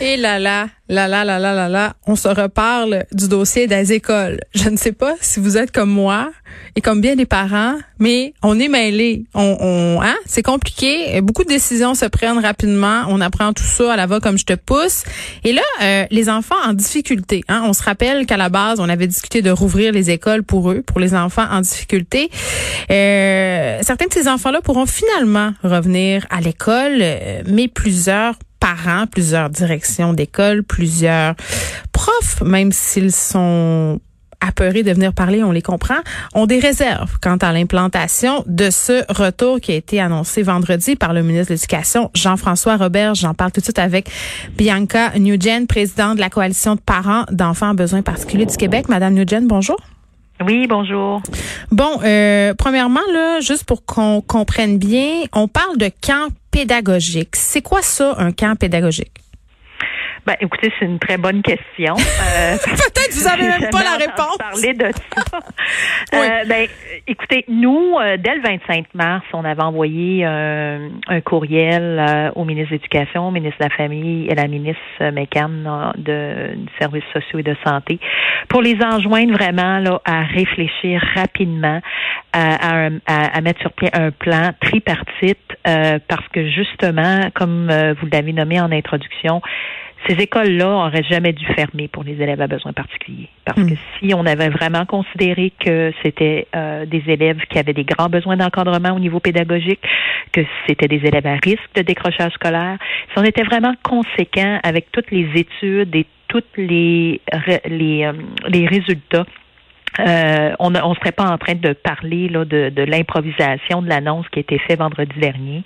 Et là là, là là là là là là, on se reparle du dossier des écoles. Je ne sais pas si vous êtes comme moi et comme bien des parents, mais on est mêlés. On, on hein, c'est compliqué. Beaucoup de décisions se prennent rapidement. On apprend tout ça à la va comme je te pousse. Et là, euh, les enfants en difficulté. Hein, on se rappelle qu'à la base, on avait discuté de rouvrir les écoles pour eux, pour les enfants en difficulté. Euh, certains de ces enfants-là pourront finalement revenir à l'école, euh, mais plusieurs parents, plusieurs directions d'école, plusieurs profs, même s'ils sont apeurés de venir parler, on les comprend, ont des réserves quant à l'implantation de ce retour qui a été annoncé vendredi par le ministre de l'Éducation, Jean-François Robert. J'en parle tout de suite avec Bianca Nugent, présidente de la coalition de parents d'enfants en besoins particuliers du Québec. Madame Nugent, bonjour. Oui, bonjour. Bon, euh, premièrement, là, juste pour qu'on comprenne bien, on parle de camp pédagogique. C'est quoi ça, un camp pédagogique? Ben, écoutez, c'est une très bonne question. Euh, Peut-être vous avez même pas la réponse. Parler de ça. Euh, ben, écoutez, nous, euh, dès le 25 mars, on avait envoyé un courriel au ministre de l'Éducation, au ministre de la Famille et à la ministre McCann de, du services sociaux et de santé pour les enjoindre vraiment là, à réfléchir rapidement à, à, à mettre sur pied un plan tripartite parce que justement, comme vous l'avez nommé en introduction, ces écoles-là auraient jamais dû fermer pour les élèves à besoins particuliers. Parce que hmm. si on avait vraiment considéré que c'était euh, des élèves qui avaient des grands besoins d'encadrement au niveau pédagogique, que c'était des élèves à risque de décrochage scolaire, si on était vraiment conséquent avec toutes les études et toutes les les, euh, les résultats euh, on ne serait pas en train de parler là, de, de l'improvisation de l'annonce qui a été faite vendredi dernier.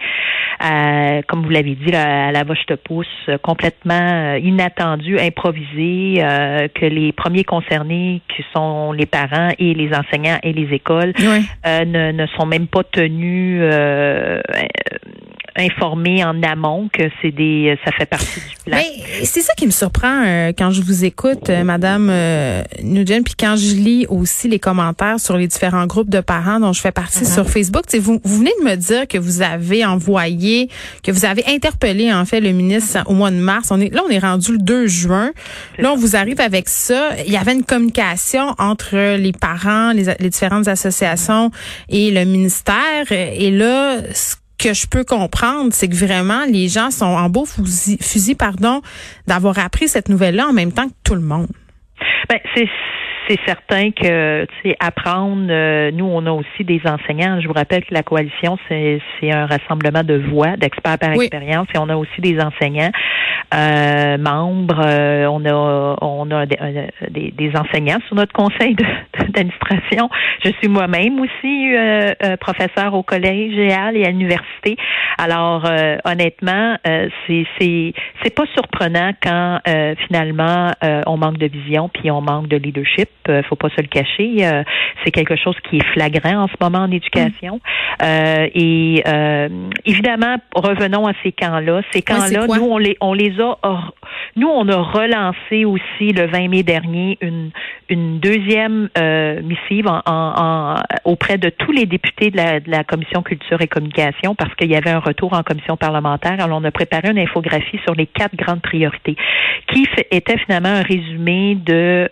Euh, comme vous l'avez dit, à la vache te pousse, complètement euh, inattendu, improvisé, que les premiers concernés, qui sont les parents et les enseignants et les écoles, ne, ne, sont même pas tenus informer en amont que c'est des ça fait partie du plan. Mais c'est ça qui me surprend euh, quand je vous écoute euh, madame euh, Nugent puis quand je lis aussi les commentaires sur les différents groupes de parents dont je fais partie sur uh-huh. Facebook, vous vous venez de me dire que vous avez envoyé que vous avez interpellé en fait le ministre au mois de mars. On est là on est rendu le 2 juin. Là on vous arrive avec ça, il y avait une communication entre les parents, les, les différentes associations et le ministère et là ce que je peux comprendre, c'est que vraiment les gens sont en beau fusil, pardon, d'avoir appris cette nouvelle-là en même temps que tout le monde. Ben, c'est c'est certain que apprendre, euh, nous, on a aussi des enseignants. Je vous rappelle que la coalition, c'est un rassemblement de voix, d'experts par expérience, et on a aussi des enseignants euh, membres. Euh, on a on a des, des, enseignants sur notre conseil d'administration. Je suis moi-même aussi professeur au collège et à l'université. Alors, honnêtement, c'est c'est c'est pas surprenant quand finalement on manque de vision puis on manque de leadership euh, faut pas se le cacher. Euh, c'est quelque chose qui est flagrant en ce moment en éducation. Mm. Euh, et évidemment, revenons à ces camps-là. Ces camps-là, nous on les on les a nous on a relancé aussi le 20 mai dernier une une deuxième missive en, auprès de tous les députés de la, de la commission culture et communication parce qu'il y avait un retour en commission parlementaire. Alors on a préparé une infographie sur les quatre grandes priorités qui était finalement un résumé de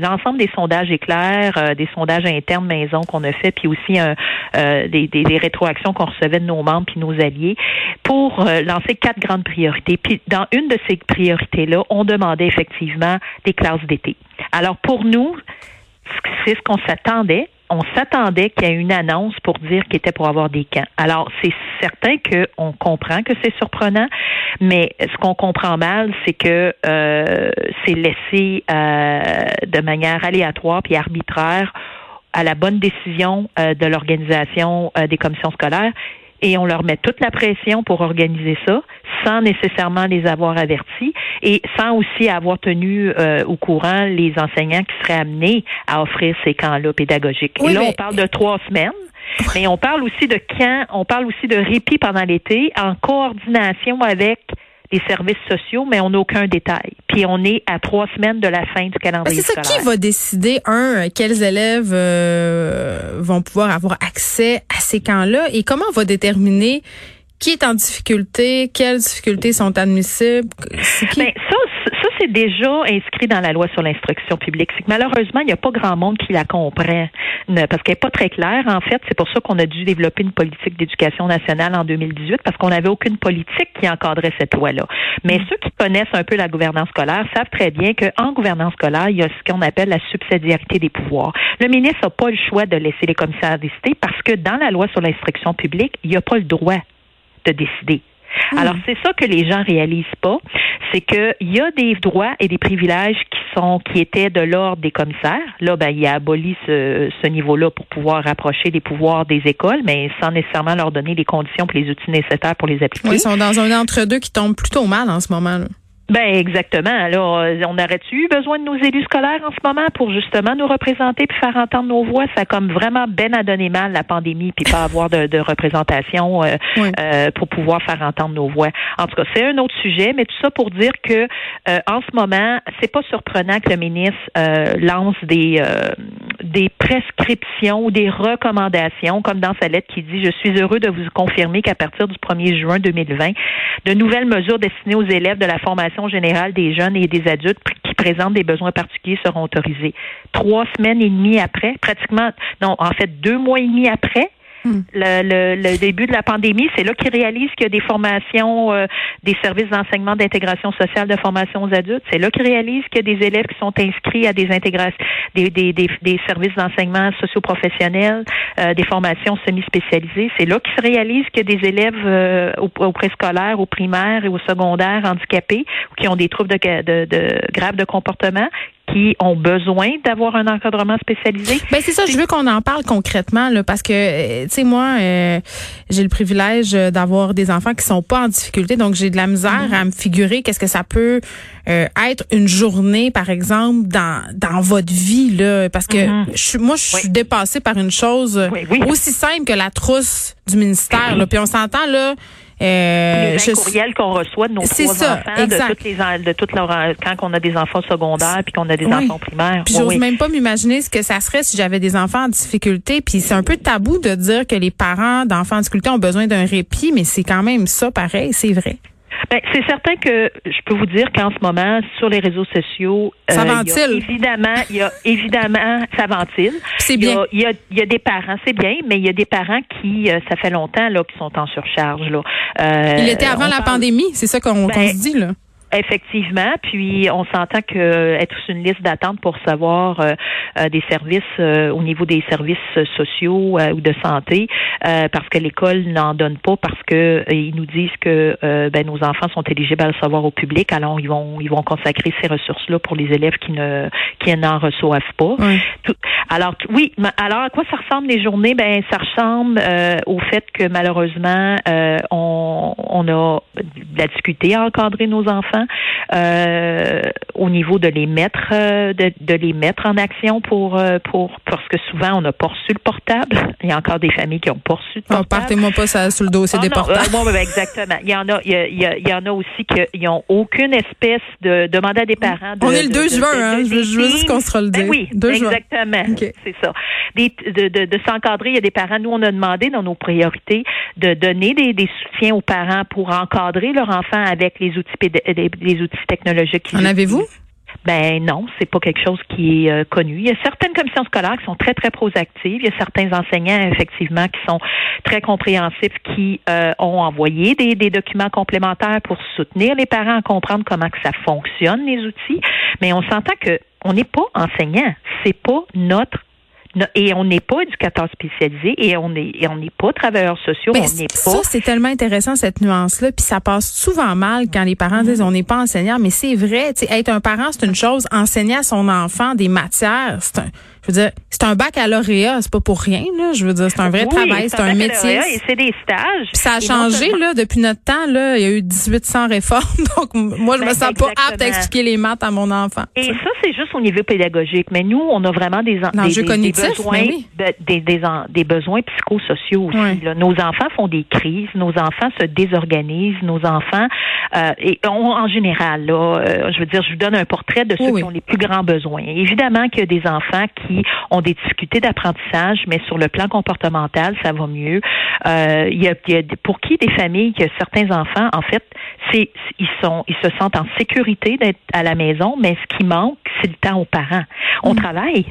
l'ensemble des sondages éclairs, euh, des sondages internes maison qu'on a fait, puis aussi euh, des, des, rétroactions qu'on recevait de nos membres puis nos alliés, pour euh, lancer quatre grandes priorités. Puis dans une de ces priorités-là, on demandait effectivement des classes d'été. Alors pour nous, c'est ce qu'on s'attendait on s'attendait qu'il y ait une annonce pour dire qu'il était pour avoir des camps. Alors, c'est certain qu'on comprend que c'est surprenant, mais ce qu'on comprend mal, c'est que euh, c'est laissé euh, de manière aléatoire puis arbitraire à la bonne décision euh, de l'organisation des commissions scolaires et on leur met toute la pression pour organiser ça sans nécessairement les avoir avertis et sans aussi avoir tenu euh, au courant les enseignants qui seraient amenés à offrir ces camps-là pédagogiques. et là, on parle de trois semaines. Mais on parle aussi de camps, on parle aussi de répit pendant l'été en coordination avec des services sociaux, mais on n'a aucun détail. Puis on est à trois semaines de la fin du calendrier C'est ça, qui va décider, un, quels élèves euh, vont pouvoir avoir accès à ces camps-là? Et comment on va déterminer qui est en difficulté, quelles difficultés sont admissibles? Qui? Ben, ça c'est déjà inscrit dans la loi sur l'instruction publique. C'est que malheureusement, il n'y a pas grand monde qui la comprend parce qu'elle n'est pas très claire. En fait, c'est pour ça qu'on a dû développer une politique d'éducation nationale en 2018 parce qu'on n'avait aucune politique qui encadrait cette loi-là. Mais mm. ceux qui connaissent un peu la gouvernance scolaire savent très bien qu'en gouvernance scolaire, il y a ce qu'on appelle la subsidiarité des pouvoirs. Le ministre n'a pas le choix de laisser les commissaires décider parce que dans la loi sur l'instruction publique, il n'y a pas le droit de décider. Hmm. Alors, c'est ça que les gens réalisent pas, c'est qu'il y a des droits et des privilèges qui sont qui étaient de l'ordre des commissaires. Là, ben, il a aboli ce, ce niveau-là pour pouvoir rapprocher les pouvoirs des écoles, mais sans nécessairement leur donner les conditions et les outils nécessaires pour les appliquer. ils sont dans un entre-deux qui tombe plutôt mal en ce moment. Là. Ben exactement. Alors, on aurait-tu eu besoin de nos élus scolaires en ce moment pour justement nous représenter puis faire entendre nos voix? Ça a comme vraiment ben à donner mal la pandémie puis pas avoir de, de représentation euh, euh, pour pouvoir faire entendre nos voix. En tout cas, c'est un autre sujet, mais tout ça pour dire que euh, en ce moment, c'est pas surprenant que le ministre lance des des prescriptions ou des recommandations, comme dans sa lettre qui dit Je suis heureux de vous confirmer qu'à partir du 1er juin 2020, de nouvelles mesures destinées aux élèves de la formation générale des jeunes et des adultes qui présentent des besoins particuliers seront autorisées. Trois semaines et demie après, pratiquement, non, en fait, deux mois et demi après, Hmm. Le, le, début de la pandémie, c'est là qu'ils réalisent qu'il y a des formations, euh, des services d'enseignement d'intégration sociale de formation aux adultes. C'est là qu'ils réalisent qu'il y a des élèves qui sont inscrits à des intégrations, des, des, des, services d'enseignement socio-professionnels, euh, des formations semi-spécialisées. C'est là qu'ils se réalisent a des élèves euh, au, au préscolaire, au primaire et au secondaire handicapés ou qui ont des troubles de, de, de graves de comportement qui ont besoin d'avoir un encadrement spécialisé. Ben c'est ça, je veux qu'on en parle concrètement là, parce que euh, tu sais moi euh, j'ai le privilège d'avoir des enfants qui sont pas en difficulté, donc j'ai de la misère mhm. à me figurer qu'est-ce que ça peut euh, être une journée par exemple dans dans votre vie là, parce que mhm. je, moi je suis dépassée par une chose aussi simple que la trousse du ministère là, puis on s'entend là euh, les courriels qu'on reçoit de nos trois ça, enfants, de toutes les de toutes leurs quand on a des enfants secondaires puis qu'on a des enfants primaires. Puis j'ose même pas m'imaginer ce que ça serait si j'avais des enfants en difficulté. Puis c'est un peu tabou de dire que les parents d'enfants en difficulté ont besoin d'un répit, mais c'est quand même ça pareil, c'est vrai. Ben, c'est certain que je peux vous dire qu'en ce moment, sur les réseaux sociaux, euh, ça ventile. évidemment, il y a évidemment, ça ventile. C'est bien. Il y, a, il y a des parents, c'est bien, mais il y a des parents qui, euh, ça fait longtemps là, qui sont en surcharge là. Euh, il était avant la pandémie, c'est ça qu'on ben, se dit là. Effectivement, puis on s'entend que être sur une liste d'attente pour savoir euh, euh, des services euh, au niveau des services sociaux ou de santé, parce que l'école n'en donne pas, parce que ils nous disent que ben, nos enfants sont éligibles à le savoir au public, alors ils vont ils vont consacrer ces ressources-là pour les élèves qui ne qui n'en reçoivent pas. alors oui, alors à quoi ça ressemble les journées? Ben ça ressemble au fait que malheureusement on, on a de la difficulté à encadrer nos enfants euh, au niveau de les mettre euh, de, les mettre en action pour euh, pour parce que souvent on n'a pas reçu le portable. Il y a encore des familles qui ont pas reçu le portable. partez-moi pas ça sous le dossier ah, des portables. Ben, exactement. Il y en a il y, en a aussi qui n'ont aucune espèce de demander à des parents. on est le 2 juin, hein. Je, veux juste qu'on se le ben oui, exactement. C'est ça. de, s'encadrer. Il y a des parents. Nous, on a demandé dans nos priorités de donner des, des soutiens aux parents pour encadrer leur enfant avec les outils des, outils technologiques. En avez-vous? Ben non, c'est pas quelque chose qui est euh, connu. Il y a certaines commissions scolaires qui sont très très proactives. Il y a certains enseignants effectivement qui sont très compréhensifs, qui euh, ont envoyé des, des, documents complémentaires pour soutenir les parents à comprendre comment que ça fonctionne les outils. Mais on s'entend que on n'est pas enseignant, c'est pas notre et on n'est pas éducateur spécialisé et on n'est on n'est pas travailleur sociaux, on n'est pas. Ça c'est tellement intéressant cette nuance là, puis ça passe souvent mal quand les parents disent on n'est pas enseignant, mais c'est vrai, tu être un parent c'est une chose, enseigner à son enfant des matières, c'est un je veux dire, c'est un baccalauréat, c'est pas pour rien, là. Je veux dire, c'est un vrai travail, c'est un, métier. Et c'est des stages. Puis ça a changé, là, depuis notre temps, là. Il y a eu 1800 réformes. Donc, moi, je me ben, sens pas apte à expliquer les maths à mon enfant. Et ça, c'est juste au niveau pédagogique. Mais nous, on a vraiment des, des, des, besoins, des, des, des, besoins psychosociaux aussi. Nos enfants font des crises, nos enfants se désorganisent, nos enfants, euh, et en général, là, euh, je veux dire, je vous donne un portrait de ceux qui ont les plus grands besoins. Évidemment qu'il y a des enfants qui ont des difficultés d'apprentissage, mais sur le plan comportemental, ça va mieux. Euh, il, y a, il y a pour qui des familles que certains enfants, en fait, c'est ils sont ils se sentent en sécurité d'être à la maison, mais ce qui manque, c'est le temps aux parents. On mm. travaille.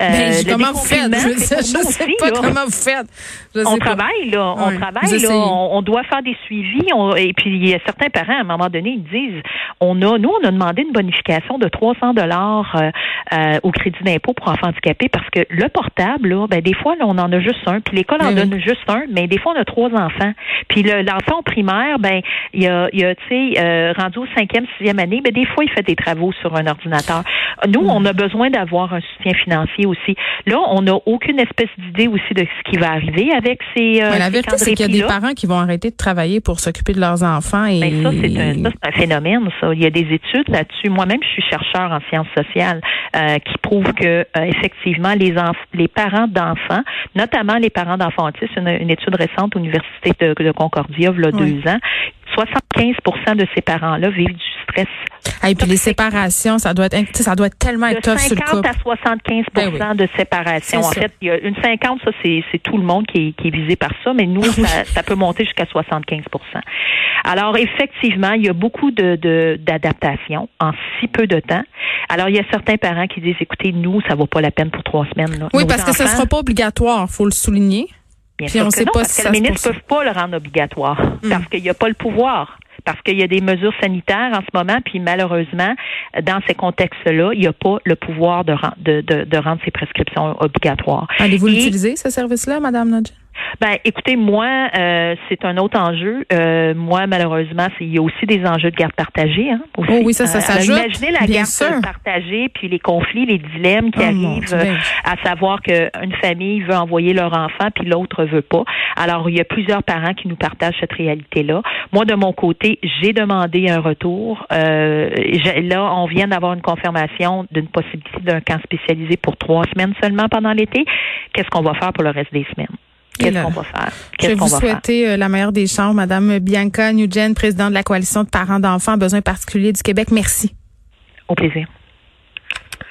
Euh, ben, comment vous faites? Je, sais, pas comment vous faites. on travaille, là. On travaille, là. On, doit faire des suivis. et puis, il y a certains parents, à un moment donné, ils disent, on a, nous, on a demandé une bonification de 300 dollars euh, euh, au crédit d'impôt pour enfants handicapés parce que le portable, là, ben, des fois, là, on en a juste un. Puis l'école en donne juste un, mais des fois, on a trois enfants. Puis l'enfant primaire, ben, il y a, a tu sais, rendu au cinquième, sixième année, ben, des fois, il fait des travaux sur un ordinateur. Nous, on a besoin d'avoir un soutien financier aussi. Là, on n'a aucune espèce d'idée aussi de ce qui va arriver avec ces. Euh, la vérité, c'est qu'il y a des parents qui vont arrêter de travailler pour s'occuper de leurs enfants. Et... Ben, ça, c'est un, phénomène, ça. Il y a des études là-dessus. Moi-même, je suis chercheur en sciences sociales euh, qui prouvent que, euh, effectivement, les, les parents d'enfants, notamment les parents d'enfants autistes, une, une étude récente, Université de, de Concordia, il y a deux ans, 75% de ces parents-là vivent du stress. Et puis les séparations, ça doit être, ça doit tellement être tough sur le couple. 50 à 75 ben de séparation. En fait, il y a une 50, ça c'est tout le monde qui est, qui est visé par ça, mais nous, ça, ça, peut monter jusqu'à 75% Alors effectivement, il y a beaucoup de d'adaptation en si peu de temps. Alors il y a certains parents qui disent, écoutez, nous, ça vaut pas la peine pour trois semaines. Là. Oui, parce que ce sera pas obligatoire, faut le souligner. Bien sûr que non, parce que les ministres ne peuvent pas le rendre obligatoire hmm. parce qu'il n'y a pas le pouvoir parce qu'il y a des mesures sanitaires en ce moment, puis malheureusement, dans ces contextes-là, il n'y a pas le pouvoir de, de, de, rendre ces prescriptions obligatoires. Allez-vous l'utiliser, ce service-là, Madame Nodge? Ben, écoutez, moi, euh, c'est un autre enjeu. Euh, moi, malheureusement, il y a aussi des enjeux de garde partagée. Hein, aussi. Oh oui, ça, ça euh, s'ajoute. imaginez la garde partagée, puis les conflits, les dilemmes qui oh, arrivent, à savoir qu'une famille veut envoyer leur enfant, puis l'autre veut pas. Alors, il y a plusieurs parents qui nous partagent cette réalité-là. Moi, de mon côté, j'ai demandé un retour. là, on vient d'avoir une confirmation d'une possibilité d'un camp spécialisé pour trois semaines seulement pendant l'été. Qu'est-ce qu'on va faire pour le reste des semaines? Qu'est-ce qu'on va faire? Je vais vous souhaiter euh, la meilleure des chances, Madame Bianca Nugent, présidente de la Coalition de parents d'enfants à besoins particuliers du Québec. Merci. Au plaisir.